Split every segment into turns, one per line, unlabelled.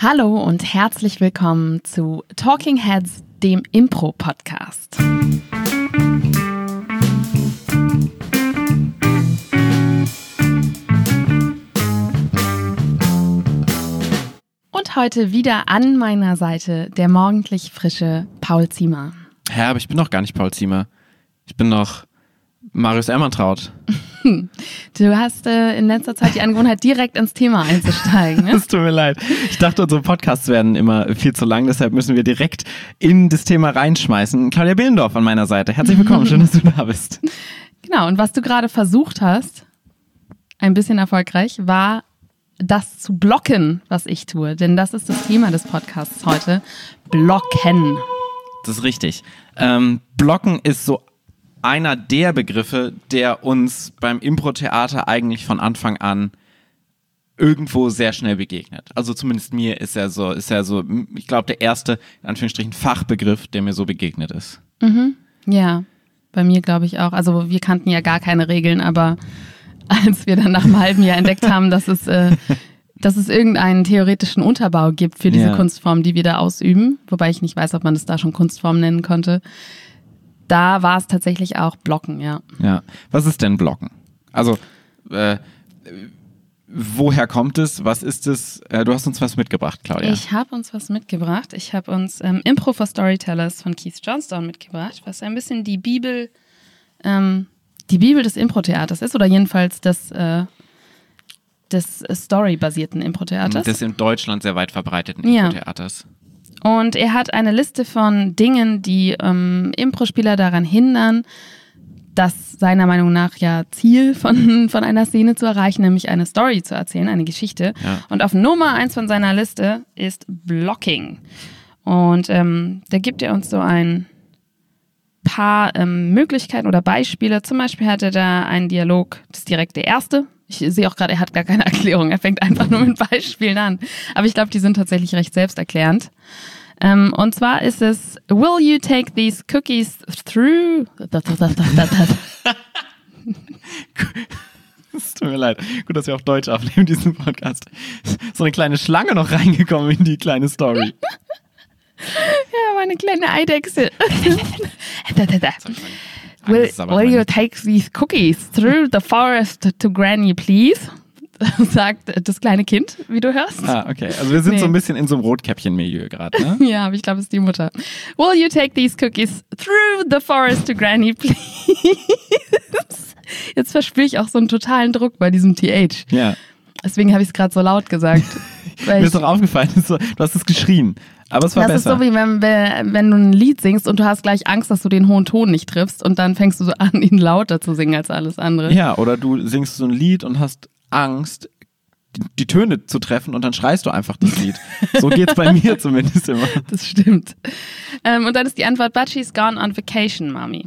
Hallo und herzlich willkommen zu Talking Heads, dem Impro-Podcast. Und heute wieder an meiner Seite der morgendlich frische Paul Ziemer.
Hä, aber ich bin noch gar nicht Paul Ziemer. Ich bin noch Marius Ermantraut.
Du hast äh, in letzter Zeit die Angewohnheit, direkt ins Thema einzusteigen. Ne?
Es tut mir leid. Ich dachte, unsere Podcasts werden immer viel zu lang, deshalb müssen wir direkt in das Thema reinschmeißen. Claudia Billendorf an meiner Seite. Herzlich willkommen, schön, dass du da bist.
Genau, und was du gerade versucht hast, ein bisschen erfolgreich, war das zu blocken, was ich tue. Denn das ist das Thema des Podcasts heute. Blocken.
Das ist richtig. Ähm, blocken ist so einer der Begriffe, der uns beim Impro-Theater eigentlich von Anfang an irgendwo sehr schnell begegnet. Also zumindest mir ist er so, ist er so, ich glaube, der erste, in Anführungsstrichen, Fachbegriff, der mir so begegnet ist.
Mhm. Ja, bei mir glaube ich auch. Also wir kannten ja gar keine Regeln, aber als wir dann nach einem halben Jahr entdeckt haben, dass es, äh, dass es irgendeinen theoretischen Unterbau gibt für diese
Ja.
Kunstform, die wir da ausüben, wobei ich nicht weiß, ob man das da schon Kunstform nennen konnte, da war es tatsächlich auch Blocken, ja.
Ja. Was ist denn Blocken? Also, äh, woher kommt es? Was ist es? Äh, du hast uns was mitgebracht, Claudia.
Ich habe uns was mitgebracht. Ich habe uns ähm, Impro for Storytellers von Keith Johnstone mitgebracht, was ein bisschen die Bibel, ähm, die Bibel des Impro-Theaters ist oder jedenfalls des, äh, des äh, Story-basierten Impro-Theaters.
des in Deutschland sehr weit verbreiteten
Ja. Und er hat eine Liste von Dingen, die ähm, Impro-Spieler daran hindern, das seiner Meinung nach ja Ziel von, von einer Szene zu erreichen, nämlich eine Story zu erzählen, eine Geschichte.
Ja.
Und auf Nummer eins von seiner Liste ist Blocking. Und ähm, da gibt er uns so ein paar ähm, Möglichkeiten oder Beispiele. Zum Beispiel hat er da einen Dialog, das ist direkt der erste. Ich sehe auch gerade, er hat gar keine Erklärung. Er fängt einfach nur mit Beispielen an. Aber ich glaube, die sind tatsächlich recht selbsterklärend. Ähm, und zwar ist es, will you take these cookies through?
Es tut mir leid. Gut, dass wir auf Deutsch aufnehmen, diesen Podcast. So eine kleine Schlange noch reingekommen in die kleine Story.
Ja, meine kleine Eidechse. will, will you take these cookies through the forest to Granny, please? Sagt das kleine Kind, wie du hörst.
Ah, okay. Also wir sind
Nee.
so ein bisschen in so einem Rotkäppchen-Milieu gerade, ne?
Ja, aber ich glaube, es ist die Mutter. Will you take these cookies through the forest to Granny, please? Jetzt verspüre ich auch so einen totalen Druck bei diesem TH.
Ja.
Deswegen habe ich es gerade so laut gesagt.
Mir ist doch aufgefallen, das ist du hast es geschrien. Aber es war
das ist
besser.
so wie wenn, wenn du ein Lied singst und du hast gleich Angst, dass du den hohen Ton nicht triffst und dann fängst du so an, ihn lauter zu singen als alles andere.
ja, oder du singst so ein Lied und hast Angst, die, die Töne zu treffen und dann schreist du einfach das Lied. So geht's bei mir zumindest immer.
Das stimmt. Ähm, und dann ist die Antwort, but she's gone on vacation, Mommy.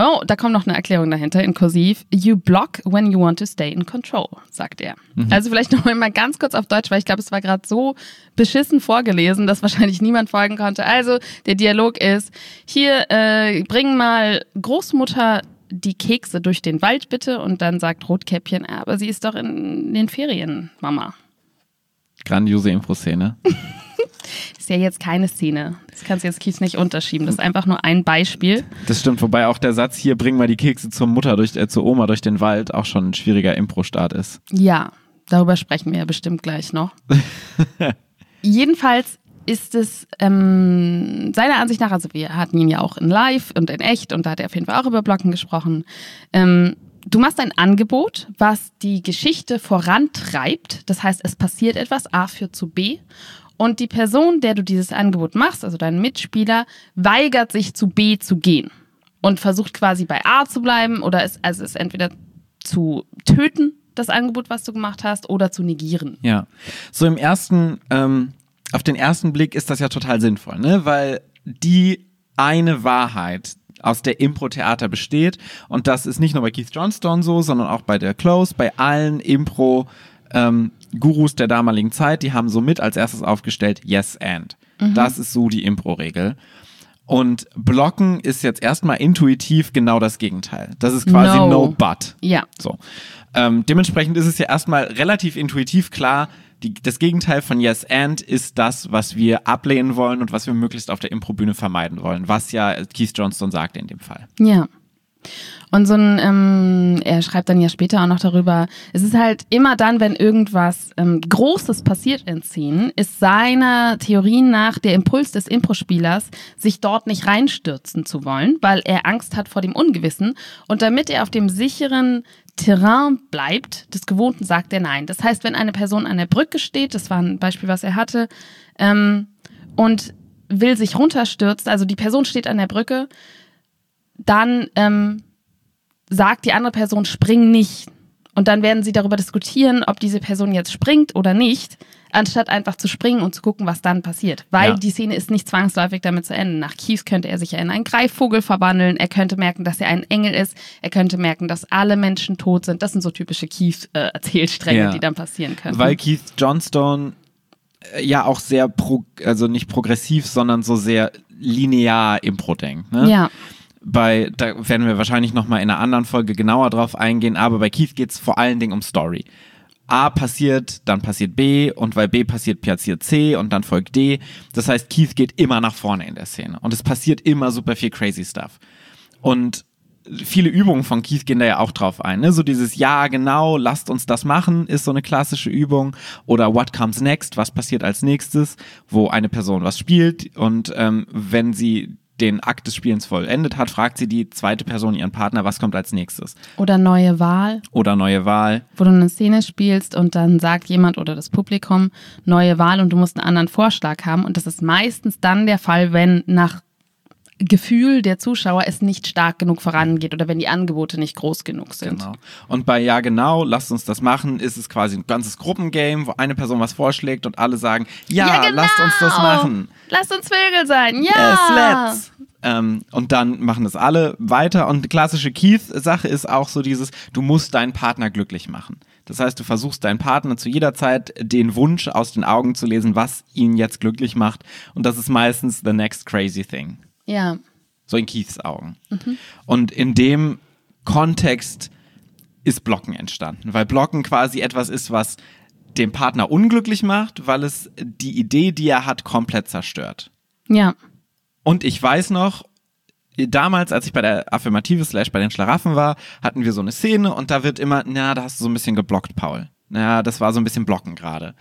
Oh, da kommt noch eine Erklärung dahinter in Kursiv. You block when you want to stay in control, sagt er. Also vielleicht noch mal ganz kurz auf Deutsch, weil ich glaube, es war gerade so beschissen vorgelesen, dass wahrscheinlich niemand folgen konnte. Also der Dialog ist, hier, äh, bring mal Großmutter die Kekse durch den Wald bitte und dann sagt Rotkäppchen, "Ah, aber sie ist doch in den Ferien, Mama.
Grandiose Impro-Szene.
Das ist ja jetzt keine Szene. Das kannst du jetzt Kies nicht unterschieben. Das ist einfach nur ein Beispiel.
Das stimmt, wobei auch der Satz hier, bring mal die Kekse zur Mutter, durch, äh, zur Oma durch den Wald, auch schon ein schwieriger Impro-Start ist.
Ja, darüber sprechen wir ja bestimmt gleich noch. Jedenfalls ist es ähm, seiner Ansicht nach, also wir hatten ihn ja auch in live und in echt und da hat er auf jeden Fall auch über Blocken gesprochen. Ähm, du machst ein Angebot, was die Geschichte vorantreibt. Das heißt, es passiert etwas, A führt zu B. Und die Person, der du dieses Angebot machst, also dein Mitspieler, weigert sich zu B zu gehen und versucht quasi bei A zu bleiben oder es, also es entweder zu töten, das Angebot, was du gemacht hast, oder zu negieren.
Ja. So im ersten, ähm, auf den ersten Blick ist das ja total sinnvoll, ne? Weil die eine Wahrheit aus der Impro-Theater besteht und das ist nicht nur bei Keith Johnstone so, sondern auch bei der Close, bei allen Impro- ähm, Gurus der damaligen Zeit, die haben so mit als erstes aufgestellt, yes and. Das ist so die Impro-Regel. Und Blocken ist jetzt erstmal intuitiv genau das Gegenteil. Das ist quasi
No.
no but.
Ja.
So. Ähm, dementsprechend ist es ja erstmal relativ intuitiv klar, Die, das Gegenteil von Yes and ist das, was wir ablehnen wollen und was wir möglichst auf der Improbühne vermeiden wollen, was ja Keith Johnston sagt in dem Fall.
Ja. Und so ein, ähm, er schreibt dann ja später auch noch darüber, es ist halt immer dann, wenn irgendwas ähm, Großes passiert in Szenen, ist seiner Theorie nach der Impuls des Impro-Spielers, sich dort nicht reinstürzen zu wollen, weil er Angst hat vor dem Ungewissen. Und damit er auf dem sicheren Terrain bleibt, des Gewohnten, sagt er nein. Das heißt, wenn eine Person an der Brücke steht, das war ein Beispiel, was er hatte, ähm, und will sich runterstürzen, also die Person steht an der Brücke, dann ähm, sagt die andere Person, spring nicht. Und dann werden sie darüber diskutieren, ob diese Person jetzt springt oder nicht, anstatt einfach zu springen und zu gucken, was dann passiert. Weil
Ja.
die Szene ist nicht zwangsläufig damit zu enden. Nach Keith könnte er sich ja in einen Greifvogel verwandeln, er könnte merken, dass er ein Engel ist, er könnte merken, dass alle Menschen tot sind. Das sind so typische Keith-Erzählstränge,
Ja.
die dann passieren können.
Weil Keith Johnstone äh, ja auch sehr, pro, also nicht progressiv, sondern so sehr linear Impro denkt. Ne?
ja,
bei, da werden wir wahrscheinlich nochmal in einer anderen Folge genauer drauf eingehen, aber bei Keith geht es vor allen Dingen um Story. A passiert, dann passiert B und weil B passiert, passiert C und dann folgt D. Das heißt, Keith geht immer nach vorne in der Szene und es passiert immer super viel crazy Stuff. Und viele Übungen von Keith gehen da ja auch drauf ein. Ne? So dieses Ja, genau, lasst uns das machen, ist so eine klassische Übung. Oder What comes next, was passiert als nächstes, wo eine Person was spielt und ähm, wenn sie den Akt des Spielens vollendet hat, fragt sie die zweite Person, ihren Partner, was kommt als nächstes.
oder neue Wahl.
Oder neue Wahl.
wo du eine Szene spielst und dann sagt jemand oder das Publikum neue Wahl und du musst einen anderen Vorschlag haben. Und das ist meistens dann der Fall, wenn nach Gefühl der Zuschauer es nicht stark genug vorangeht oder wenn die Angebote nicht groß genug sind.
Genau. Und bei Ja, genau, lasst uns das machen, ist es quasi ein ganzes Gruppengame, wo eine Person was vorschlägt und alle sagen, ja, lasst uns das machen.
Lasst uns Vögel sein. Ja.
Yes, let's. Ähm, und dann machen das alle weiter. Und die klassische Keith-Sache ist auch so dieses, du musst deinen Partner glücklich machen. Das heißt, du versuchst deinen Partner zu jeder Zeit den Wunsch aus den Augen zu lesen, was ihn jetzt glücklich macht. Und das ist meistens the next crazy thing.
Ja.
So in Keiths Augen. Und in dem Kontext ist Blocken entstanden, weil Blocken quasi etwas ist, was den Partner unglücklich macht, weil es die Idee, die er hat, komplett zerstört.
Ja.
Und ich weiß noch, damals, als ich bei der Affirmative Slash bei den Schlaraffen war, hatten wir so eine Szene und da wird immer, na, da hast du so ein bisschen geblockt, Paul. Na, das war so ein bisschen Blocken gerade.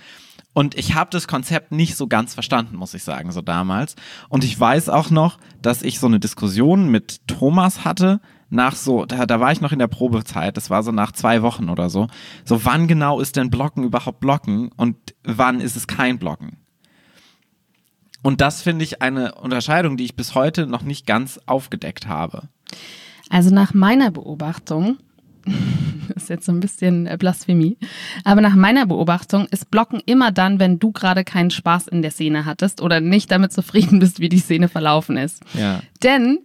Und ich habe das Konzept nicht so ganz verstanden, muss ich sagen, so damals. Und ich weiß auch noch, dass ich so eine Diskussion mit Thomas hatte, nach so, da, da war ich noch in der Probezeit, das war so nach zwei Wochen oder so. So, wann genau ist denn Blocken überhaupt Blocken und wann ist es kein Blocken? Und das finde ich eine Unterscheidung, die ich bis heute noch nicht ganz aufgedeckt habe.
Also nach meiner Beobachtung, das ist jetzt so ein bisschen äh, Blasphemie, aber nach meiner Beobachtung ist Blocken immer dann, wenn du gerade keinen Spaß in der Szene hattest oder nicht damit zufrieden bist, wie die Szene verlaufen ist.
Ja.
Denn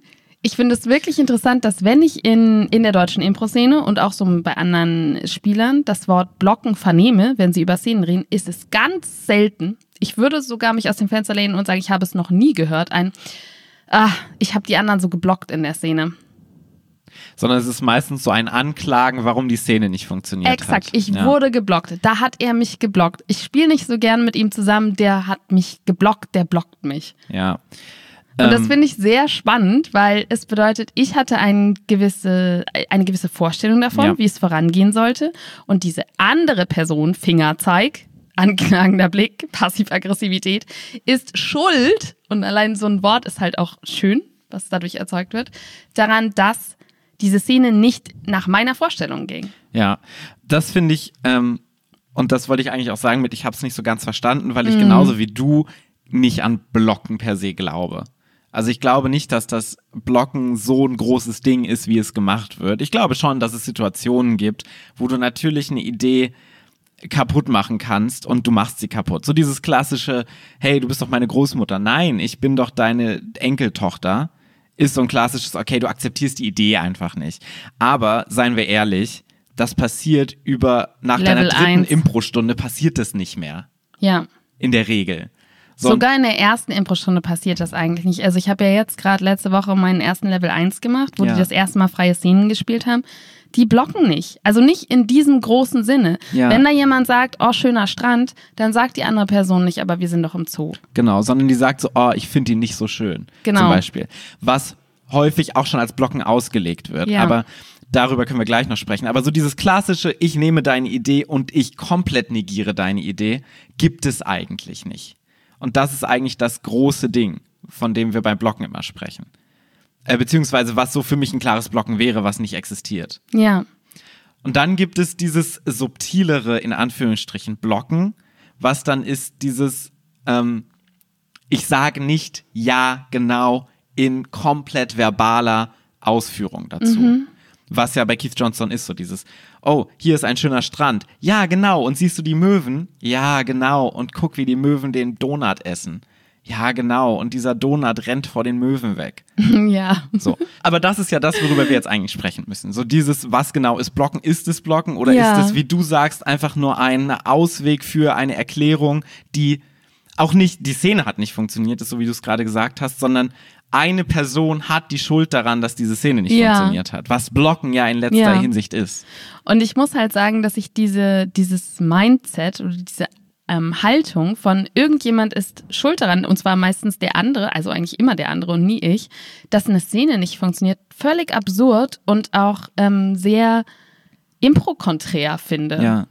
ich finde es wirklich interessant, dass wenn ich in, in der deutschen Impro-Szene und auch so bei anderen Spielern das Wort Blocken vernehme, wenn sie über Szenen reden, ist es ganz selten. Ich würde sogar mich aus dem Fenster lehnen und sagen, ich habe es noch nie gehört. Ein, ah, ich habe die anderen so geblockt in der Szene.
Sondern es ist meistens so ein Anklagen, warum die Szene nicht funktioniert
Exakt,
hat.
ich
ja.
wurde geblockt. Da hat er mich geblockt. Ich spiele nicht so gern mit ihm zusammen. Der hat mich geblockt, der blockt mich.
Ja.
Und das
Ähm,
finde ich sehr spannend, weil es bedeutet, ich hatte ein gewisse, eine gewisse Vorstellung davon,
Ja.
wie es vorangehen sollte. Und diese andere Person, Fingerzeig, anklagender Blick, Passiv-Aggressivität, ist schuld, und allein so ein Wort ist halt auch schön, was dadurch erzeugt wird, daran, dass diese Szene nicht nach meiner Vorstellung ging.
Ja, das finde ich, ähm, und das wollte ich eigentlich auch sagen mit, ich habe es nicht so ganz verstanden, weil ich genauso wie du nicht an Blocken per se glaube. Also ich glaube nicht, dass das Blocken so ein großes Ding ist, wie es gemacht wird. Ich glaube schon, dass es Situationen gibt, wo du natürlich eine Idee kaputt machen kannst und du machst sie kaputt. So dieses klassische, hey, du bist doch meine Großmutter. Nein, ich bin doch deine Enkeltochter. Ist so ein klassisches, okay, du akzeptierst die Idee einfach nicht. Aber seien wir ehrlich, das passiert über, nach deiner
Level
dritten
eins.
Impro-Stunde passiert das nicht mehr.
Ja.
In der Regel. So,
Sogar in der ersten Impro-Stunde passiert das eigentlich nicht. Also ich habe ja jetzt gerade letzte Woche meinen ersten Level 1 gemacht, wo
Ja.
die das erste Mal freie Szenen gespielt haben. Die blocken nicht. Also nicht in diesem großen Sinne.
Ja.
Wenn da jemand sagt, oh, schöner Strand, dann sagt die andere Person nicht, aber wir sind doch im Zoo.
Genau, sondern die sagt so, oh, ich finde ihn nicht so schön.
Genau.
Zum Beispiel. Was häufig auch schon als Blocken ausgelegt wird.
Ja.
Aber darüber können wir gleich noch sprechen. Aber so dieses klassische, ich nehme deine Idee und ich komplett negiere deine Idee, gibt es eigentlich nicht. Und das ist eigentlich das große Ding, von dem wir beim Blocken immer sprechen. Äh, beziehungsweise was so für mich ein klares Blocken wäre, was nicht existiert.
Ja.
Und dann gibt es dieses subtilere, in Anführungsstrichen, Blocken, was dann ist dieses, ähm, ich sage nicht ja, genau, in komplett verbaler Ausführung dazu. Was ja bei Keith Johnson ist, so dieses, oh, hier ist ein schöner Strand. Ja, genau. Und siehst du die Möwen? Ja, genau. Und guck, wie die Möwen den Donut essen. Ja, genau. Und dieser Donut rennt vor den Möwen weg.
ja.
So. Aber das ist ja das, worüber wir jetzt eigentlich sprechen müssen. So dieses, was genau ist Blocken? Ist es Blocken oder
Ja.
ist es, wie du sagst, einfach nur ein Ausweg für eine Erklärung, die auch nicht, die Szene hat nicht funktioniert, ist so wie du es gerade gesagt hast, sondern eine Person hat die Schuld daran, dass diese Szene nicht
Ja.
funktioniert hat. Was Blocken ja in letzter
Ja.
Hinsicht ist.
Und ich muss halt sagen, dass ich diese, dieses Mindset oder diese ähm, Haltung von irgendjemand ist schuld daran, und zwar meistens der andere, also eigentlich immer der andere und nie ich, dass eine Szene nicht funktioniert, völlig absurd und auch ähm, sehr impro-konträr finde.
Ja.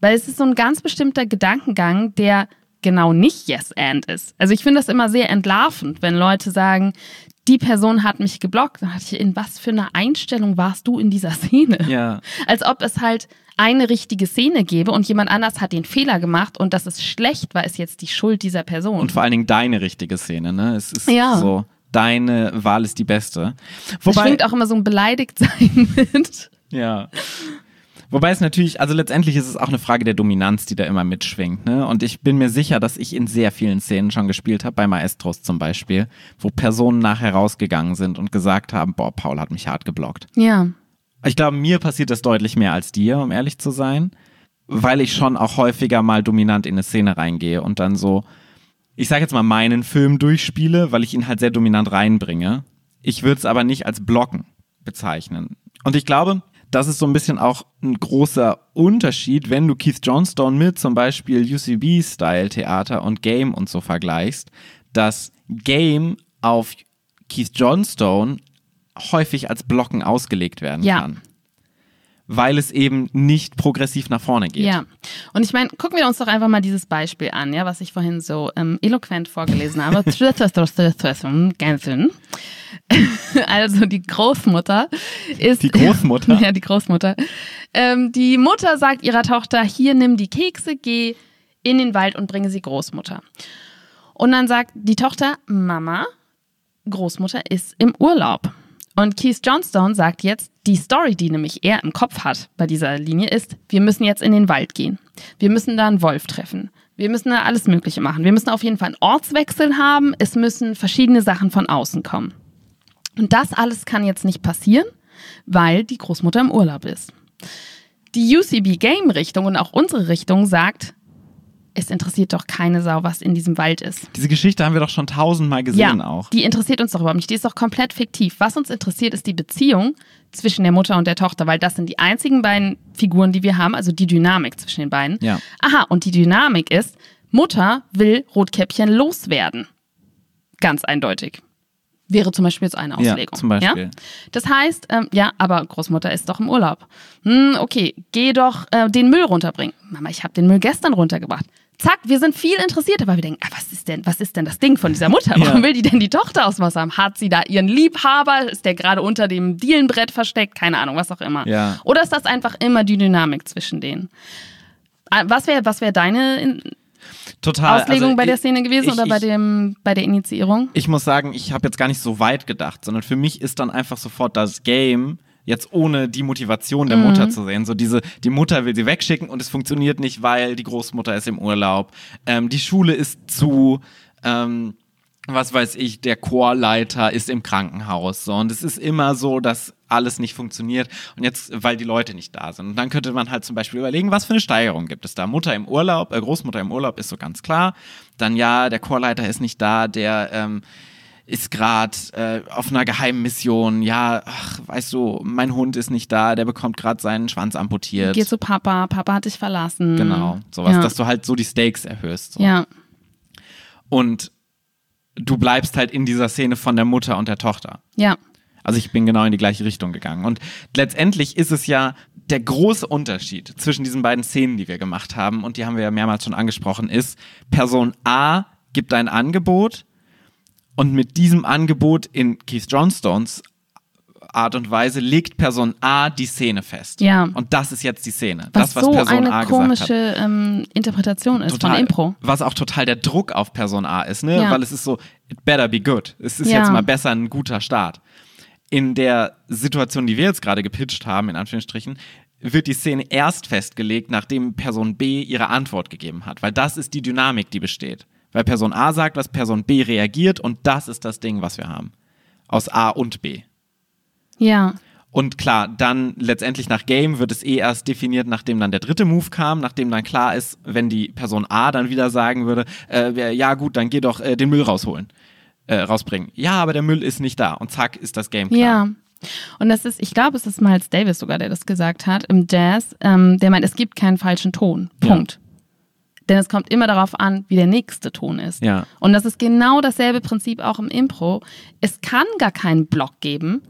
Weil es ist so ein ganz bestimmter Gedankengang, der genau nicht Yes and ist. Also ich finde das immer sehr entlarvend, wenn Leute sagen, die Person hat mich geblockt. Dann hatte ich, in was für einer Einstellung warst du in dieser Szene?
Ja.
Als ob es halt eine richtige Szene gäbe und jemand anders hat den Fehler gemacht und das ist schlecht, war ist jetzt die Schuld dieser Person.
Und vor allen Dingen deine richtige Szene, ne? Es ist
Ja.
so, deine Wahl ist die beste. Wobei,
schwingt auch immer so ein Beleidigtsein mit.
Ja. Wobei es natürlich, also letztendlich ist es auch eine Frage der Dominanz, die da immer mitschwingt. Ne? Und ich bin mir sicher, dass ich in sehr vielen Szenen schon gespielt habe, bei Maestros zum Beispiel, wo Personen nachher rausgegangen sind und gesagt haben, boah, Paul hat mich hart geblockt.
Ja.
Ich glaube, mir passiert das deutlich mehr als dir, um ehrlich zu sein, weil ich schon auch häufiger mal dominant in eine Szene reingehe und dann so, ich sage jetzt mal meinen Film durchspiele, weil ich ihn halt sehr dominant reinbringe. Ich würde es aber nicht als Blocken bezeichnen. Und ich glaube, das ist so ein bisschen auch ein großer Unterschied, wenn du Keith Johnstone mit zum Beispiel UCB-Style-Theater und Game und so vergleichst, dass Game auf Keith Johnstone häufig als Blocken ausgelegt werden
Ja.
kann. Weil es eben nicht progressiv nach vorne geht.
Ja, und ich meine, gucken wir uns doch einfach mal dieses Beispiel an, ja, was ich vorhin so ähm, eloquent vorgelesen habe. also die Großmutter ist
Die Großmutter?
ja die Großmutter. Ähm, die Mutter sagt ihrer Tochter: Hier nimm die Kekse, geh in den Wald und bringe sie Großmutter. Und dann sagt die Tochter: Mama, Großmutter ist im Urlaub. Und Keith Johnstone sagt jetzt, die Story, die nämlich er im Kopf hat bei dieser Linie, ist, wir müssen jetzt in den Wald gehen. Wir müssen da einen Wolf treffen. Wir müssen da alles Mögliche machen. Wir müssen auf jeden Fall einen Ortswechsel haben. Es müssen verschiedene Sachen von außen kommen. Und das alles kann jetzt nicht passieren, weil die Großmutter im Urlaub ist. Die UCB Game Richtung und auch unsere Richtung sagt, es interessiert doch keine Sau, was in diesem Wald ist.
Diese Geschichte haben wir doch schon tausendmal gesehen
ja,
auch.
die interessiert uns doch überhaupt nicht. Die ist doch komplett fiktiv. Was uns interessiert, ist die Beziehung zwischen der Mutter und der Tochter, weil das sind die einzigen beiden Figuren, die wir haben, also die Dynamik zwischen den beiden.
Ja.
Aha, und die Dynamik ist, Mutter will Rotkäppchen loswerden. Ganz eindeutig. Wäre zum Beispiel jetzt eine
Ja,
Auslegung.
zum Beispiel.
Ja? Das heißt, ähm, ja, aber Großmutter ist doch im Urlaub. Hm, okay, geh doch äh, den Müll runterbringen. Mama, ich habe den Müll gestern runtergebracht. Zack, wir sind viel interessierter, weil wir denken, ah, was ist denn, was ist denn das Ding von dieser Mutter? Warum
Ja.
will die denn die Tochter aus dem Wasser haben? Hat sie da ihren Liebhaber? Ist der gerade unter dem Dielenbrett versteckt? Keine Ahnung, was auch immer.
Ja.
Oder ist das einfach immer die Dynamik zwischen denen? Ah, Was wäre was wär deine in-
Total.
Auslegung
also
bei der Szene gewesen
ich,
oder bei,
ich,
dem, bei der Initiierung?
Ich muss sagen, ich habe jetzt gar nicht so weit gedacht, sondern für mich ist dann einfach sofort das Game jetzt ohne die Motivation der Mutter zu sehen. So diese, die Mutter will sie wegschicken und es funktioniert nicht, weil die Großmutter ist im Urlaub. Ähm, die Schule ist zu, ähm, was weiß ich, der Chorleiter ist im Krankenhaus. So. Und es ist immer so, dass alles nicht funktioniert. Und jetzt, weil die Leute nicht da sind. Und dann könnte man halt zum Beispiel überlegen, was für eine Steigerung gibt es da. Mutter im Urlaub, äh, Großmutter im Urlaub ist so ganz klar. Dann ja, der Chorleiter ist nicht da, der, ähm, ist gerade äh, auf einer geheimen Mission. Ja, ach, weißt du, mein Hund ist nicht da, der bekommt gerade seinen Schwanz amputiert.
Geh zu Papa, Papa hat dich verlassen.
Genau, sowas,
Ja.
dass du halt so die Stakes erhöhst. So.
Ja,
Und du bleibst halt in dieser Szene von der Mutter und der Tochter.
ja,
Also ich bin genau in die gleiche Richtung gegangen. Und letztendlich ist es ja der große Unterschied zwischen diesen beiden Szenen, die wir gemacht haben, und die haben wir ja mehrmals schon angesprochen, ist, Person A gibt ein Angebot und mit diesem Angebot in Keith Johnstones Art und Weise legt Person A die Szene fest.
Ja.
Und das ist jetzt die Szene.
was,
das, was
so
Person
eine
A gesagt hat
komische ähm, Interpretation ist von Impro.
was auch total der Druck auf Person A ist, ne?
Ja.
Weil es ist so, it better be good. Es ist
Ja.
jetzt mal besser ein guter Start. In der Situation, die wir jetzt gerade gepitcht haben, in Anführungsstrichen, wird die Szene erst festgelegt, nachdem Person B ihre Antwort gegeben hat. Weil das ist die Dynamik, die besteht. Weil Person A sagt, was Person B reagiert und das ist das Ding, was wir haben. Aus A und B.
Ja,
Und klar, dann letztendlich nach Game wird es eh erst definiert, nachdem dann der dritte Move kam, nachdem dann klar ist, wenn die Person A dann wieder sagen würde, äh, ja gut, dann geh doch äh, den Müll rausholen, äh, rausbringen. Ja, aber der Müll ist nicht da und zack ist das Game klar.
ja. Und das ist, ich glaube, es ist Miles Davis sogar, der das gesagt hat im Jazz. Ähm, der meint, es gibt keinen falschen Ton.
Ja.
Denn es kommt immer darauf an, wie der nächste Ton ist.
Ja.
Und das ist genau dasselbe Prinzip auch im Impro. Es kann gar keinen Block geben,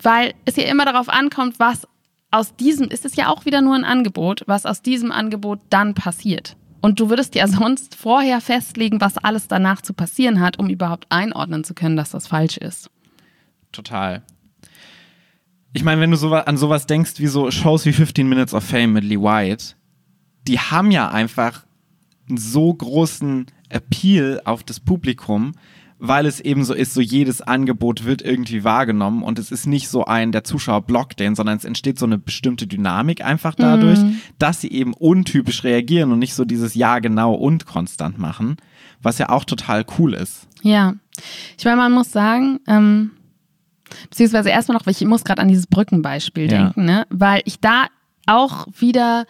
weil es ja immer darauf ankommt, was aus diesem, ist es ja auch wieder nur ein Angebot, was aus diesem Angebot dann passiert. Und du würdest ja sonst vorher festlegen, was alles danach zu passieren hat, um überhaupt einordnen zu können, dass das falsch ist.
Total. Ich meine, wenn du so, an sowas denkst wie so Shows wie 15 Minutes of Fame mit Lee White, die haben ja einfach einen so großen Appeal auf das Publikum, weil es eben so ist, so jedes Angebot wird irgendwie wahrgenommen und es ist nicht so ein, der Zuschauer blockt den, sondern es entsteht so eine bestimmte Dynamik einfach dadurch, dass sie eben untypisch reagieren und nicht so dieses Ja genau und konstant machen, was ja auch total cool ist.
Ja. Ich meine, man muss sagen, ähm, beziehungsweise erstmal noch, weil ich muss gerade an dieses Brückenbeispiel
Ja.
denken, ne? weil ich da auch wieder,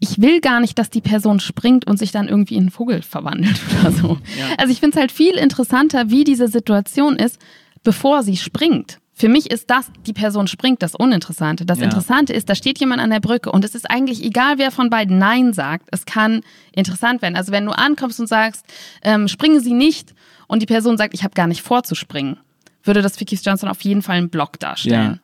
ich will gar nicht, dass die Person springt und sich dann irgendwie in einen Vogel verwandelt oder so.
Ja.
Also ich finde es halt viel interessanter, wie diese Situation ist, bevor sie springt. Für mich ist das, die Person springt, das Uninteressante. Das
Ja.
Interessante ist, da steht jemand an der Brücke und es ist eigentlich egal, wer von beiden Nein sagt. Es kann interessant werden. Also wenn du ankommst und sagst, ähm, springen Sie nicht und die Person sagt, ich habe gar nicht vor zu springen, würde das für Keith Johnson auf jeden Fall einen Block darstellen.
Ja.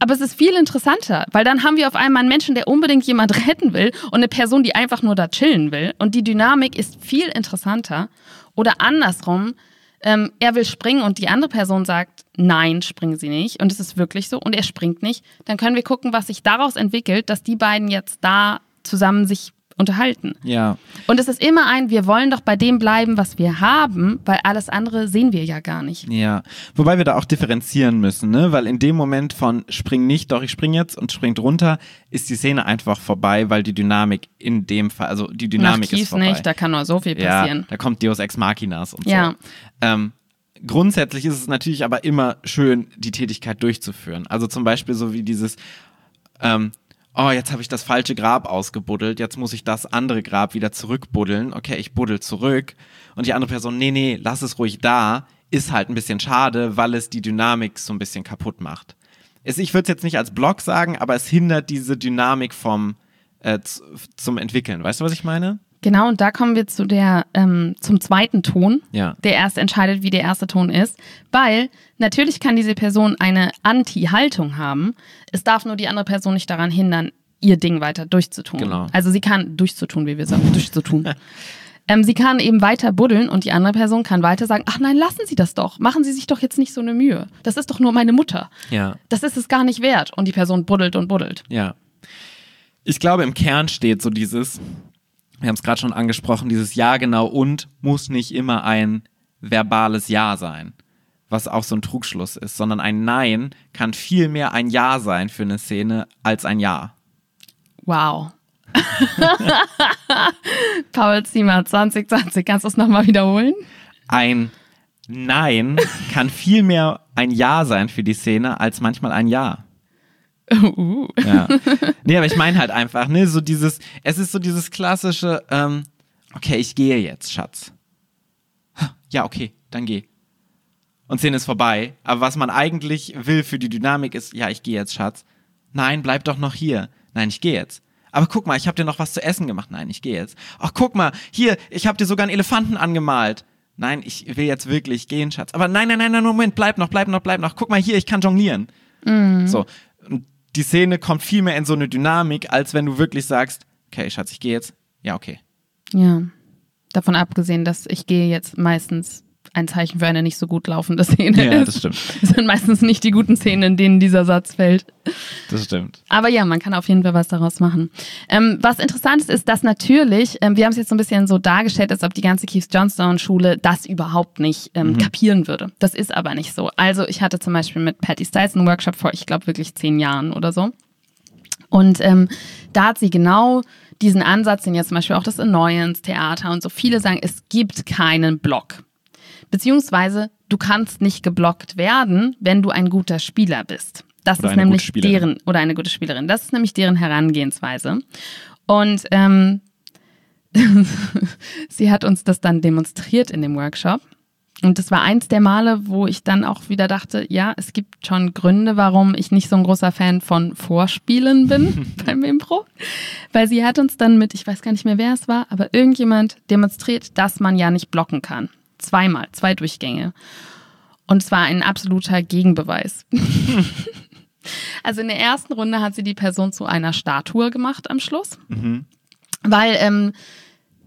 Aber es ist viel interessanter, weil dann haben wir auf einmal einen Menschen, der unbedingt jemand retten will und eine Person, die einfach nur da chillen will. Und die Dynamik ist viel interessanter. Oder andersrum, ähm, er will springen und die andere Person sagt, nein, springen sie nicht. Und es ist wirklich so und er springt nicht. Dann können wir gucken, was sich daraus entwickelt, dass die beiden jetzt da zusammen sich unterhalten.
Ja.
Und es ist immer ein, wir wollen doch bei dem bleiben, was wir haben, weil alles andere sehen wir ja gar nicht.
Ja, wobei wir da auch differenzieren müssen, ne? Weil in dem Moment von spring nicht, doch ich spring jetzt und springt runter, ist die Szene einfach vorbei, weil die Dynamik in dem Fall, also die
Nach
Dynamik ist
Keith
vorbei.
nicht, da kann nur so viel
ja,
passieren.
da kommt Deus Ex Machinas und
Ja.
so. Ähm, grundsätzlich ist es natürlich aber immer schön, die Tätigkeit durchzuführen. Also zum Beispiel so wie dieses, ähm, oh, jetzt habe ich das falsche Grab ausgebuddelt, jetzt muss ich das andere Grab wieder zurückbuddeln. Okay, ich buddel zurück. Und die andere Person, nee, nee, lass es ruhig da, ist halt ein bisschen schade, weil es die Dynamik so ein bisschen kaputt macht. Es, ich würde es jetzt nicht als Block sagen, aber es hindert diese Dynamik vom äh, zum Entwickeln. Weißt du, was ich meine?
Genau, und da kommen wir zu der, ähm, zum zweiten Ton,
Ja.
der erst entscheidet, wie der erste Ton ist. Weil natürlich kann diese Person eine Anti-Haltung haben. Es darf nur die andere Person nicht daran hindern, ihr Ding weiter durchzutun.
Genau.
Also sie kann durchzutun, wie wir sagen, durchzutun. ähm, sie kann eben weiter buddeln und die andere Person kann weiter sagen, ach nein, lassen Sie das doch. Machen Sie sich doch jetzt nicht so eine Mühe. Das ist doch nur meine Mutter.
Ja.
Das ist es gar nicht wert. Und die Person buddelt und buddelt.
Ja. Ich glaube, im Kern steht so dieses, wir haben es gerade schon angesprochen, dieses Ja genau und muss nicht immer ein verbales Ja sein, was auch so ein Trugschluss ist, sondern ein Nein kann viel mehr ein Ja sein für eine Szene als ein Ja.
Wow. Paul Ziemer 2020, kannst du es nochmal wiederholen?
Ein Nein kann viel mehr ein Ja sein für die Szene als manchmal ein Ja.
Uh.
Ja. Nee, aber ich meine halt einfach, ne, so dieses, es ist so dieses klassische, ähm, okay, ich gehe jetzt, Schatz. Ja, okay, dann geh. und Szene ist vorbei. Aber was man eigentlich will für die Dynamik ist, ja, ich gehe jetzt, Schatz. Nein, bleib doch noch hier. Nein, ich gehe jetzt. Aber guck mal, ich habe dir noch was zu essen gemacht. Nein, ich gehe jetzt. Ach, guck mal, hier, ich habe dir sogar einen Elefanten angemalt. Nein, ich will jetzt wirklich gehen, Schatz. Aber nein, nein, nein, nein, Moment, bleib noch, bleib noch, bleib noch. Guck mal hier, ich kann jonglieren.
Mhm.
So. Die Szene kommt viel mehr in so eine Dynamik, als wenn du wirklich sagst, okay, Schatz, ich gehe jetzt. Ja, okay.
Ja. Davon abgesehen, dass ich gehe jetzt meistens ein Zeichen für eine nicht so gut laufende Szene
Ja,
ist.
das stimmt.
Das sind meistens nicht die guten Szenen, in denen dieser Satz fällt.
Das stimmt.
Aber ja, man kann auf jeden Fall was daraus machen. Ähm, was interessant ist, ist, dass natürlich, ähm, wir haben es jetzt so ein bisschen so dargestellt, als ob die ganze Keith Johnstone-Schule das überhaupt nicht ähm, kapieren würde. Das ist aber nicht so. Also ich hatte zum Beispiel mit Patty Stiles einen Workshop vor, ich glaube, wirklich zehn Jahren oder so. Und ähm, da hat sie genau diesen Ansatz, den jetzt zum Beispiel auch das Annoyance Theater und so viele sagen, es gibt keinen Block. Beziehungsweise du kannst nicht geblockt werden, wenn du ein guter Spieler bist. Das
Oder
ist nämlich deren, oder eine gute Spielerin. Das ist nämlich deren Herangehensweise. Und ähm, sie hat uns das dann demonstriert in dem Workshop. Und das war eins der Male, wo ich dann auch wieder dachte, ja, es gibt schon Gründe, warum ich nicht so ein großer Fan von Vorspielen bin beim Impro. Weil sie hat uns dann mit, ich weiß gar nicht mehr, wer es war, aber irgendjemand demonstriert, dass man ja nicht blocken kann. Zweimal, zwei Durchgänge. Und es war ein absoluter Gegenbeweis. also in der ersten Runde hat sie die Person zu einer Statue gemacht am Schluss. Weil ähm,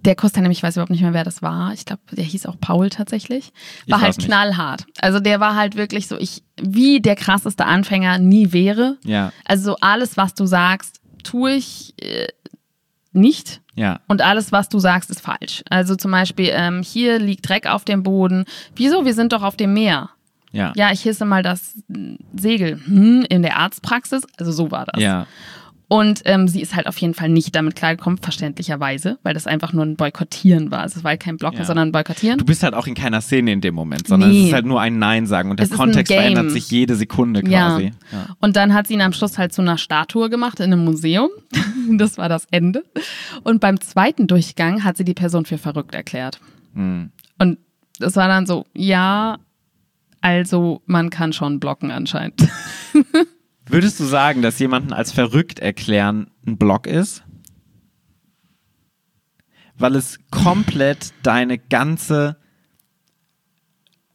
der nämlich, ich weiß überhaupt nicht mehr, wer das war. Ich glaube, der hieß auch Paul tatsächlich. War halt
nicht.
knallhart. Also der war halt wirklich so, ich, wie der krasseste Anfänger nie wäre.
Ja.
Also so alles, was du sagst, tue ich äh, nicht.
Ja.
Und alles, was du sagst, ist falsch. Also zum Beispiel, ähm, hier liegt Dreck auf dem Boden. Wieso? Wir sind doch auf dem Meer.
Ja.
Ja, ich hisse mal das Segel. Hm, in der Arztpraxis. Also so war das.
Ja.
Und ähm, sie ist halt auf jeden Fall nicht damit klargekommen, verständlicherweise, weil das einfach nur ein Boykottieren war. Also es war halt kein Blocken,
Ja.
sondern ein Boykottieren.
Du bist halt auch in keiner Szene in dem Moment, sondern
Nee.
es ist halt nur ein Nein sagen und der Kontext verändert sich jede Sekunde
Ja.
quasi. Ja.
Und dann hat sie ihn am Schluss halt zu einer Statue gemacht in einem Museum. Das war das Ende. Und beim zweiten Durchgang hat sie die Person für verrückt erklärt.
Hm.
Und das war dann so, ja, also man kann schon blocken anscheinend.
Würdest du sagen, dass jemanden als verrückt erklären ein Block ist? Weil es komplett deine ganze,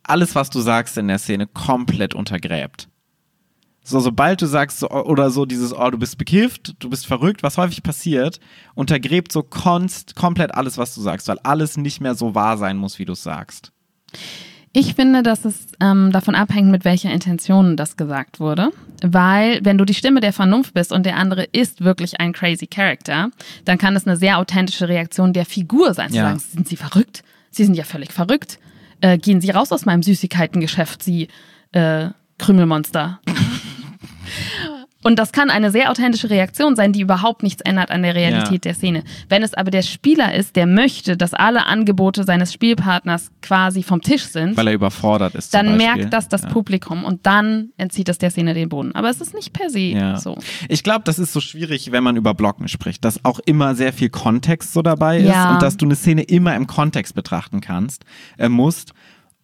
alles, was du sagst in der Szene, komplett untergräbt. So, sobald du sagst, oder so dieses, oh, du bist bekifft, du bist verrückt, was häufig passiert, untergräbt so konst, komplett alles, was du sagst, weil alles nicht mehr so wahr sein muss, wie du es sagst.
Ich finde, dass es ähm, davon abhängt, mit welcher Intention das gesagt wurde. Weil, wenn du die Stimme der Vernunft bist und der andere ist wirklich ein crazy Character, dann kann es eine sehr authentische Reaktion der Figur sein. Zu
Ja.
sagen, sind Sie verrückt? Sie sind ja völlig verrückt. Äh, gehen Sie raus aus meinem Süßigkeitengeschäft, Sie äh, Krümelmonster. Und das kann eine sehr authentische Reaktion sein, die überhaupt nichts ändert an der Realität
Ja.
der Szene. Wenn es aber der Spieler ist, der möchte, dass alle Angebote seines Spielpartners quasi vom Tisch sind,
Weil er überfordert ist.
dann merkt das das
Ja.
Publikum und dann entzieht es der Szene den Boden. Aber es ist nicht per se
Ja.
so.
Ich glaube, das ist so schwierig, wenn man über Blocken spricht, dass auch immer sehr viel Kontext so dabei ist und dass du eine Szene immer im Kontext betrachten kannst, äh, musst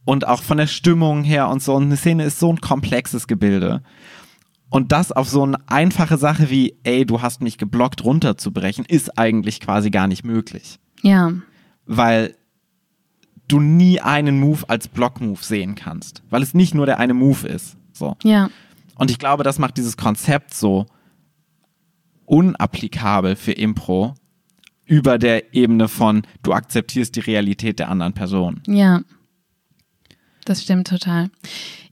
und auch von der Stimmung her und so. Und eine Szene ist so ein komplexes Gebilde. Und das auf so eine einfache Sache wie, ey, du hast mich geblockt, runterzubrechen, ist eigentlich quasi gar nicht möglich.
Ja.
Weil du nie einen Move als Block-Move sehen kannst. Weil es nicht nur der eine Move ist. So.
Ja.
Und ich glaube, das macht dieses Konzept so unapplikabel für Impro über der Ebene von du akzeptierst die Realität der anderen Person.
Ja. Das stimmt total.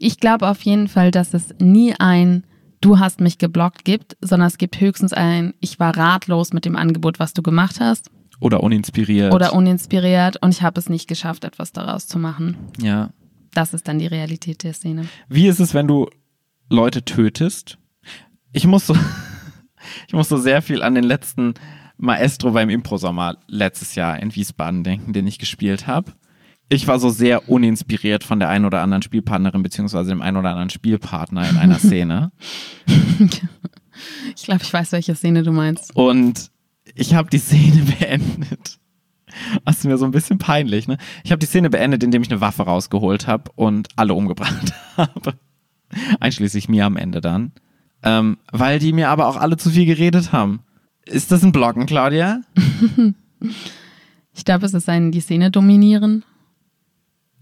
Ich glaube auf jeden Fall, dass es nie ein Du hast mich geblockt gibt, sondern es gibt höchstens ein Ich war ratlos mit dem Angebot, was du gemacht hast
Oder uninspiriert.
oder uninspiriert und ich habe es nicht geschafft, etwas daraus zu machen.
ja.
Das ist dann die Realität der Szene.
Wie ist es, wenn du Leute tötest? Ich muss so, ich muss so sehr viel an den letzten Maestro beim Impro-Sommer letztes Jahr in Wiesbaden denken, den ich gespielt habe. Ich war so sehr uninspiriert von der einen oder anderen Spielpartnerin beziehungsweise dem einen oder anderen Spielpartner in einer Szene.
Ich glaube, ich weiß, welche Szene du meinst.
Und ich habe die Szene beendet. Das ist mir so ein bisschen peinlich. Ne? Ich habe die Szene beendet, indem ich eine Waffe rausgeholt habe und alle umgebracht habe. Einschließlich mir am Ende dann. Ähm, weil die mir aber auch alle zu viel geredet haben. Ist das ein Blocken, Claudia?
Ich glaube, es ist ein die Szene dominieren.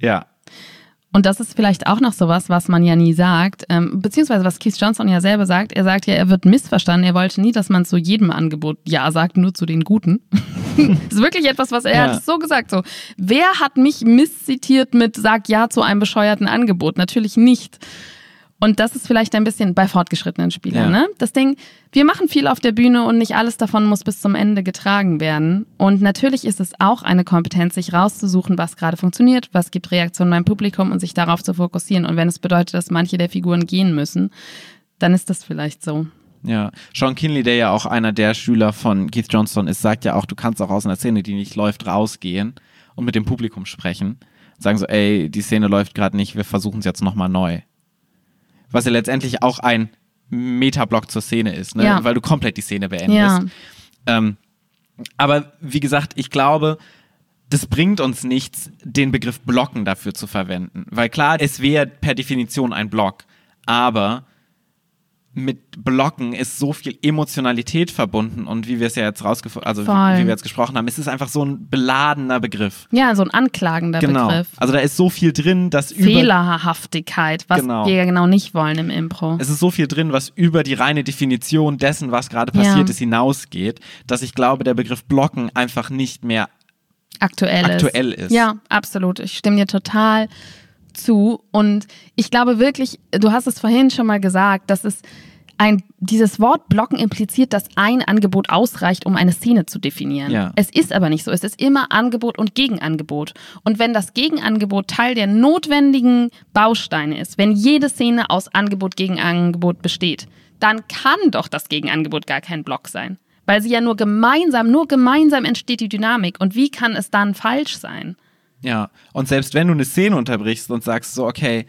Ja.
Und das ist vielleicht auch noch sowas, was man ja nie sagt, ähm, beziehungsweise was Keith Johnson ja selber sagt. Er sagt ja, er wird missverstanden. Er wollte nie, dass man zu jedem Angebot Ja sagt, nur zu den Guten. das ist wirklich etwas, was er
Ja.
hat so gesagt. So, wer hat mich misszitiert mit Sag Ja zu einem bescheuerten Angebot? Natürlich nicht. Und das ist vielleicht ein bisschen bei fortgeschrittenen Spielern,
Ja.
ne? Das Ding, wir machen viel auf der Bühne und nicht alles davon muss bis zum Ende getragen werden. Und natürlich ist es auch eine Kompetenz, sich rauszusuchen, was gerade funktioniert, was gibt Reaktionen beim Publikum und sich darauf zu fokussieren. Und wenn es bedeutet, dass manche der Figuren gehen müssen, dann ist das vielleicht so.
Ja, Sean Kinley, der ja auch einer der Schüler von Keith Johnston ist, sagt ja auch, du kannst auch aus einer Szene, die nicht läuft, rausgehen und mit dem Publikum sprechen. Sagen so, ey, die Szene läuft gerade nicht, wir versuchen es jetzt nochmal neu. Was ja letztendlich auch ein Metablock zur Szene ist, ne?
Ja.
weil du komplett die Szene beendest.
Ja,
Ähm, aber wie gesagt, ich glaube, das bringt uns nichts, den Begriff Blocken dafür zu verwenden. Weil klar, es wäre per Definition ein Block, aber mit Blocken ist so viel Emotionalität verbunden und wie wir es ja jetzt rausgefunden, also wie,
Voll.
wie wir jetzt gesprochen haben, es ist einfach so ein beladener Begriff.
ja so ein anklagender
Genau.
Begriff.
Also da ist so viel drin, dass
Fehlerhaftigkeit, was
Genau.
wir ja genau nicht wollen im Impro.
es ist so viel drin, was über die reine Definition dessen, was gerade passiert
Ja.
ist, hinausgeht, dass ich glaube, der Begriff Blocken einfach nicht mehr
aktuell,
aktuell
ist.
ist.
Ja, absolut. Ich stimme dir total zu. Und ich glaube wirklich, du hast es vorhin schon mal gesagt, dass es ein, dieses Wort blocken impliziert, dass ein Angebot ausreicht, um eine Szene zu definieren.
Ja.
Es ist aber nicht so. Es ist immer Angebot und Gegenangebot. Und wenn das Gegenangebot Teil der notwendigen Bausteine ist, wenn jede Szene aus Angebot, Gegenangebot besteht, dann kann doch das Gegenangebot gar kein Block sein. Weil sie ja nur gemeinsam, nur gemeinsam entsteht die Dynamik. Und wie kann es dann falsch sein?
Ja, und selbst wenn du eine Szene unterbrichst und sagst so, okay,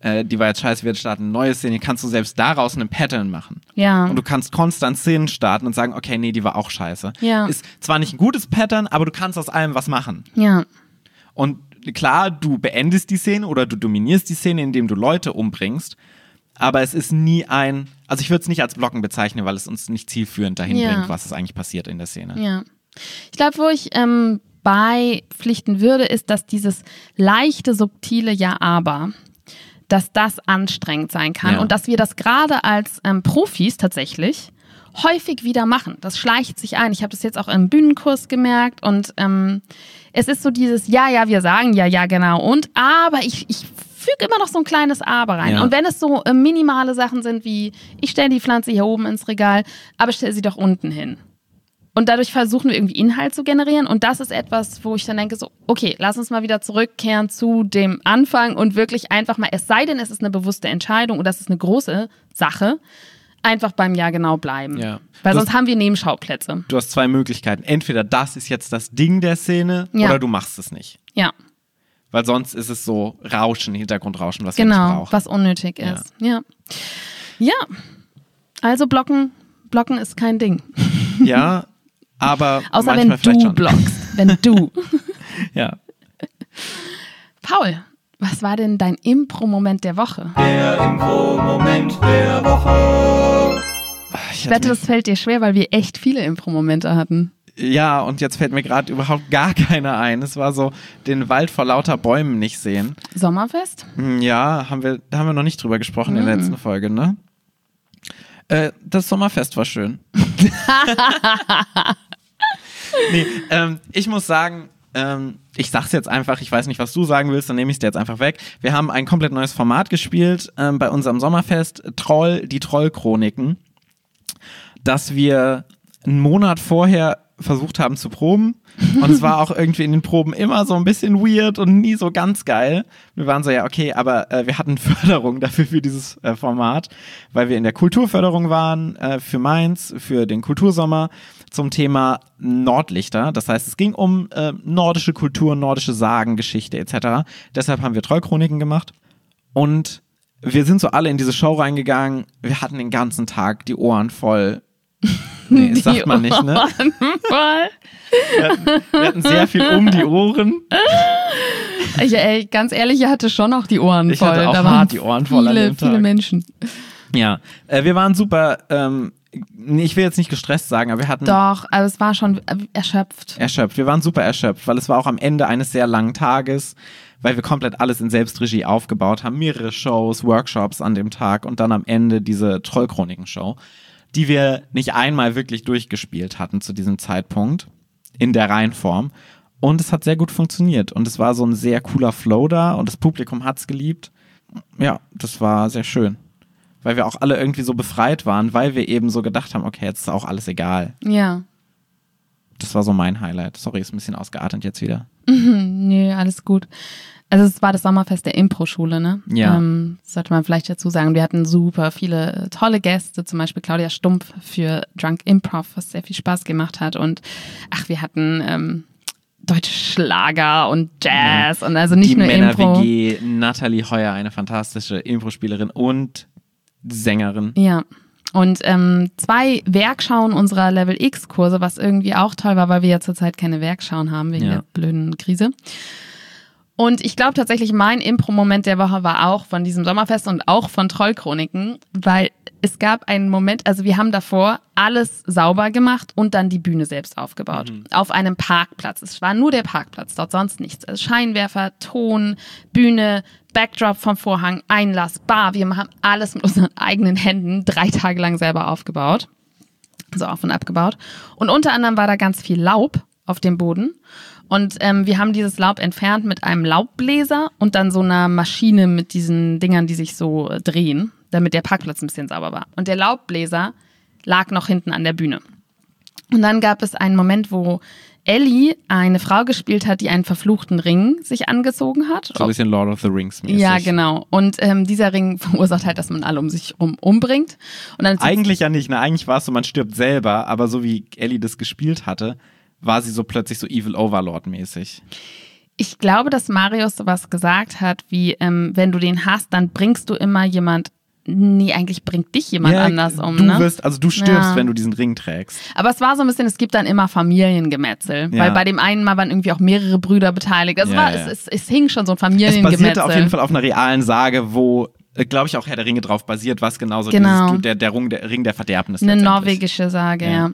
äh, die war jetzt scheiße, wir starten eine neue Szene, kannst du selbst daraus einen Pattern machen.
Ja.
Und du kannst konstant Szenen starten und sagen, okay, nee, die war auch scheiße.
Ja.
Ist zwar nicht ein gutes Pattern, aber du kannst aus allem was machen.
Ja.
Und klar, du beendest die Szene oder du dominierst die Szene, indem du Leute umbringst, aber es ist nie ein, also ich würde es nicht als Blocken bezeichnen, weil es uns nicht zielführend dahin
Ja.
bringt, was es eigentlich passiert in der Szene.
Ja. Ich glaube, wo ich ähm, beipflichten würde, ist, dass dieses leichte, subtile Ja-Aber, dass das anstrengend sein kann
Ja.
und dass wir das gerade als ähm, Profis tatsächlich häufig wieder machen. Das schleicht sich ein. Ich habe das jetzt auch im Bühnenkurs gemerkt und ähm, es ist so dieses Ja, ja, wir sagen ja, ja, genau und, aber ich, ich füge immer noch so ein kleines Aber rein.
Ja.
Und wenn es so äh, minimale Sachen sind wie, ich stelle die Pflanze hier oben ins Regal, aber stelle sie doch unten hin. Und dadurch versuchen wir irgendwie Inhalt zu generieren. Und das ist etwas, wo ich dann denke, so, okay, lass uns mal wieder zurückkehren zu dem Anfang und wirklich einfach mal, es sei denn, es ist eine bewusste Entscheidung und das ist eine große Sache, einfach beim Ja genau bleiben.
Ja.
Weil
Das-
sonst haben wir Nebenschauplätze.
Du hast zwei Möglichkeiten. Entweder das ist jetzt das Ding der Szene
Ja.
oder du machst es nicht.
Ja,
Weil sonst ist es so Rauschen, Hintergrundrauschen, was wir nicht
genau,
brauchen.
was unnötig
Ja.
ist. Ja. Ja. Also blocken, blocken ist kein Ding.
Ja, aber
Außer
manchmal
wenn
vielleicht
du
schon.
blockst. Wenn du.
Ja.
Paul, was war denn dein Impro-Moment der Woche?
Der Impro-Moment der Woche.
Ich wette, das fällt dir schwer, weil wir echt viele Impro-Momente hatten.
Ja, und jetzt fällt mir gerade überhaupt gar keiner ein. Es war so, den Wald vor lauter Bäumen nicht sehen.
Sommerfest?
Hm, Ja, haben wir, da haben wir noch nicht drüber gesprochen in der letzten Folge, ne? Äh, das Sommerfest war schön. nee, ähm, ich muss sagen, ähm, ich sag's jetzt einfach, ich weiß nicht, was du sagen willst, dann nehme ich es dir jetzt einfach weg. Wir haben ein komplett neues Format gespielt ähm, bei unserem Sommerfest, Troll, die Trollchroniken, dass wir einen Monat vorher versucht haben zu proben. Und es war auch irgendwie in den Proben immer so ein bisschen weird und nie so ganz geil. Wir waren so, ja, okay, aber äh, wir hatten Förderung dafür für dieses äh, Format, weil wir in der Kulturförderung waren, äh, für Mainz, für den Kultursommer zum Thema Nordlichter. Das heißt, es ging um äh, nordische Kultur, nordische Sagen, Geschichte etc. Deshalb haben wir Trollchroniken gemacht. Und wir sind so alle in diese Show reingegangen. Wir hatten den ganzen Tag die Ohren voll Nee, das sagt man nicht, ne?
Voll.
Wir hatten, wir hatten sehr viel um die Ohren.
Ich, ey, ganz ehrlich, ich hatte schon auch die Ohren
Ich
voll.
hatte auch
da
hart die Ohren voll an
viele,
dem Tag.
Viele Menschen.
Ja, äh, wir waren super, ähm, ich will jetzt nicht gestresst sagen, aber wir hatten
Doch, aber es war schon erschöpft.
erschöpft. Wir waren super erschöpft, weil es war auch am Ende eines sehr langen Tages, weil wir komplett alles in Selbstregie aufgebaut haben. Mehrere Shows, Workshops an dem Tag und dann am Ende diese Trollchroniken-Show, die wir nicht einmal wirklich durchgespielt hatten zu diesem Zeitpunkt in der Reihenform. Und es hat sehr gut funktioniert. Und es war so ein sehr cooler Flow da und das Publikum hat es geliebt. Ja, das war sehr schön. Weil wir auch alle irgendwie so befreit waren, weil wir eben so gedacht haben, okay, jetzt ist auch alles egal.
Ja.
Das war so mein Highlight. Sorry, ist ein bisschen ausgeartet jetzt wieder.
Nö, alles gut. Also es war das Sommerfest der Impro-Schule, ne?
Ja.
Ähm, sollte man vielleicht dazu sagen. Wir hatten super viele äh, tolle Gäste, zum Beispiel Claudia Stumpf für Drunk Improv, was sehr viel Spaß gemacht hat. Und ach, wir hatten ähm, deutsche Schlager und Jazz und also nicht
die
nur Impro.
Männer-WG, Nathalie Heuer, eine fantastische Impro-Spielerin und Sängerin.
Ja. Und ähm, zwei Werkschauen unserer Level X-Kurse, was irgendwie auch toll war, weil wir ja zurzeit keine Werkschauen haben wegen
Ja.
der blöden Krise. Und ich glaube tatsächlich, mein Impro-Moment der Woche war auch von diesem Sommerfest und auch von Trollchroniken, weil es gab einen Moment, also wir haben davor alles sauber gemacht und dann die Bühne selbst aufgebaut. Auf einem Parkplatz. Es war nur der Parkplatz, dort sonst nichts. Also Scheinwerfer, Ton, Bühne, Backdrop vom Vorhang, Einlass, Bar. Wir haben alles mit unseren eigenen Händen drei Tage lang selber aufgebaut. So auf und abgebaut. Und unter anderem war da ganz viel Laub auf dem Boden. Und ähm, wir haben dieses Laub entfernt mit einem Laubbläser und dann so einer Maschine mit diesen Dingern, die sich so äh, drehen, damit der Parkplatz ein bisschen sauber war. Und der Laubbläser lag noch hinten an der Bühne. Und dann gab es einen Moment, wo Ellie eine Frau gespielt hat, die einen verfluchten Ring sich angezogen hat.
So ein bisschen Lord of the Rings mäßig.
Ja, genau. Und ähm, dieser Ring verursacht halt, dass man alle um sich rum umbringt. Und dann
Eigentlich ja nicht, ne? Eigentlich war es so, man stirbt selber, aber so wie Ellie das gespielt hatte, war sie so plötzlich so Evil Overlord-mäßig.
Ich glaube, dass Marius sowas gesagt hat, wie ähm, wenn du den hast, dann bringst du immer jemand. Nee, eigentlich bringt dich jemand anders um.
du
ne?
wirst, also du stirbst,
Ja.
wenn du diesen Ring trägst.
Aber es war so ein bisschen, es gibt dann immer Familiengemetzel.
Ja.
Weil bei dem einen Mal waren irgendwie auch mehrere Brüder beteiligt. Es,
Ja,
war,
ja.
Es, es, es hing schon so ein
Es
Familiengemetzel.
basierte auf jeden Fall auf einer realen Sage, wo, glaube ich, auch Herr der Ringe drauf basiert, was genauso
Genau.
dieses, der, der, Ring, der Ring der Verderbnis
Eine norwegische Sage,
Ja.
ja.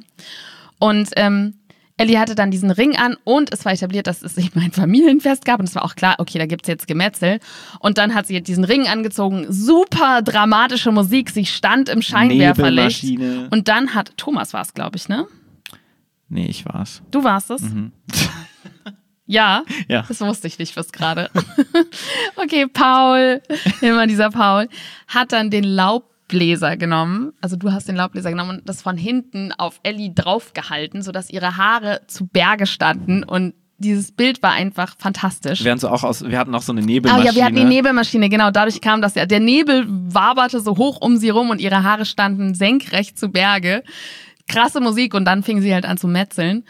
Und ähm, Ellie hatte dann diesen Ring an und es war etabliert, dass es eben ein Familienfest gab und es war auch klar, okay, da gibt's jetzt Gemetzel. Und dann hat sie diesen Ring angezogen, super dramatische Musik, sie stand im Scheinwerferlicht.
Nebelmaschine.
Und dann hat, Thomas war es, glaube ich, ne?
Nee, ich war's.
Du warst es? Ja,
Mhm. Ja.
das wusste ich nicht bis gerade. okay, Paul, immer dieser Paul, hat dann den Laubbläser genommen. Also du hast den Laubbläser genommen und das von hinten auf Ellie draufgehalten, sodass ihre Haare zu Berge standen und dieses Bild war einfach fantastisch.
Wir hatten, so auch aus, wir hatten auch so eine
Ah
Nebelmaschine.
ja, wir hatten die Nebelmaschine, genau. Dadurch kam das ja. Der Nebel waberte so hoch um sie rum und ihre Haare standen senkrecht zu Berge. Krasse Musik und dann fing sie halt an zu metzeln.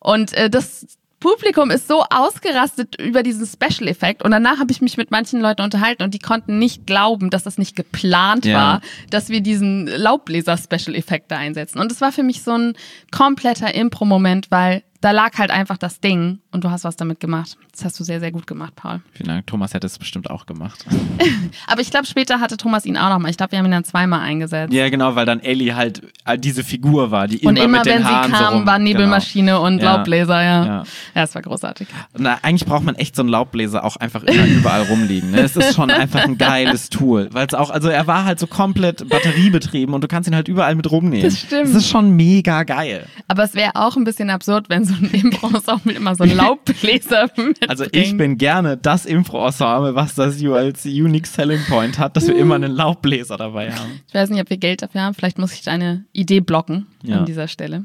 Und äh, das Publikum ist so ausgerastet über diesen Special-Effekt. Und danach habe ich mich mit manchen Leuten unterhalten und die konnten nicht glauben, dass das nicht geplant
Ja.
war, dass wir diesen Laubbläser-Special-Effekt da einsetzen. Und es war für mich so ein kompletter Impro-Moment, weil da lag halt einfach das Ding und du hast was damit gemacht. Das hast du sehr, sehr gut gemacht, Paul.
Vielen Dank. Thomas hätte es bestimmt auch gemacht.
Aber ich glaube, später hatte Thomas ihn auch noch mal. Ich glaube, wir haben ihn dann zweimal eingesetzt.
ja, genau, weil dann Ellie halt äh, diese Figur war, die immer,
und immer,
mit den
wenn
Haaren
sie
so
kam,
rum,
war Nebelmaschine und
Ja.
Laubbläser, ja.
Ja.
Ja, es war großartig.
Genau. Na, eigentlich braucht man echt so einen Laubbläser auch einfach immer überall rumliegen. Ne? Es ist schon einfach ein geiles Tool, weil es auch, also er war halt so komplett batteriebetrieben und du kannst ihn halt überall mit rumnehmen.
Das stimmt.
Das ist schon mega geil.
Aber es wäre auch ein bisschen absurd, wenn so ein Impro auch mit immer so einem Laubbläser mitbringt.
Also ich bin gerne das Impro-Ensemble, was das you als Unique Selling Point hat, dass wir immer einen Laubbläser dabei haben.
Ich weiß nicht, ob wir Geld dafür haben. Vielleicht muss ich deine Idee blocken
Ja.
an dieser Stelle.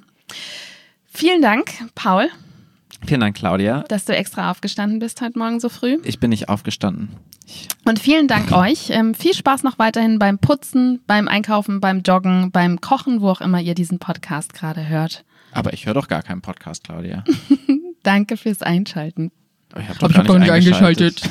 Vielen Dank, Paul,
Vielen Dank, Claudia.
dass du extra aufgestanden bist heute Morgen so früh.
Ich bin nicht aufgestanden.
Und vielen Dank euch. Ähm, viel Spaß noch weiterhin beim Putzen, beim Einkaufen, beim Joggen, beim Kochen, wo auch immer ihr diesen Podcast gerade hört.
Aber ich höre doch gar keinen Podcast, Claudia.
Danke fürs Einschalten.
Ich habe doch gar, nicht eingeschaltet.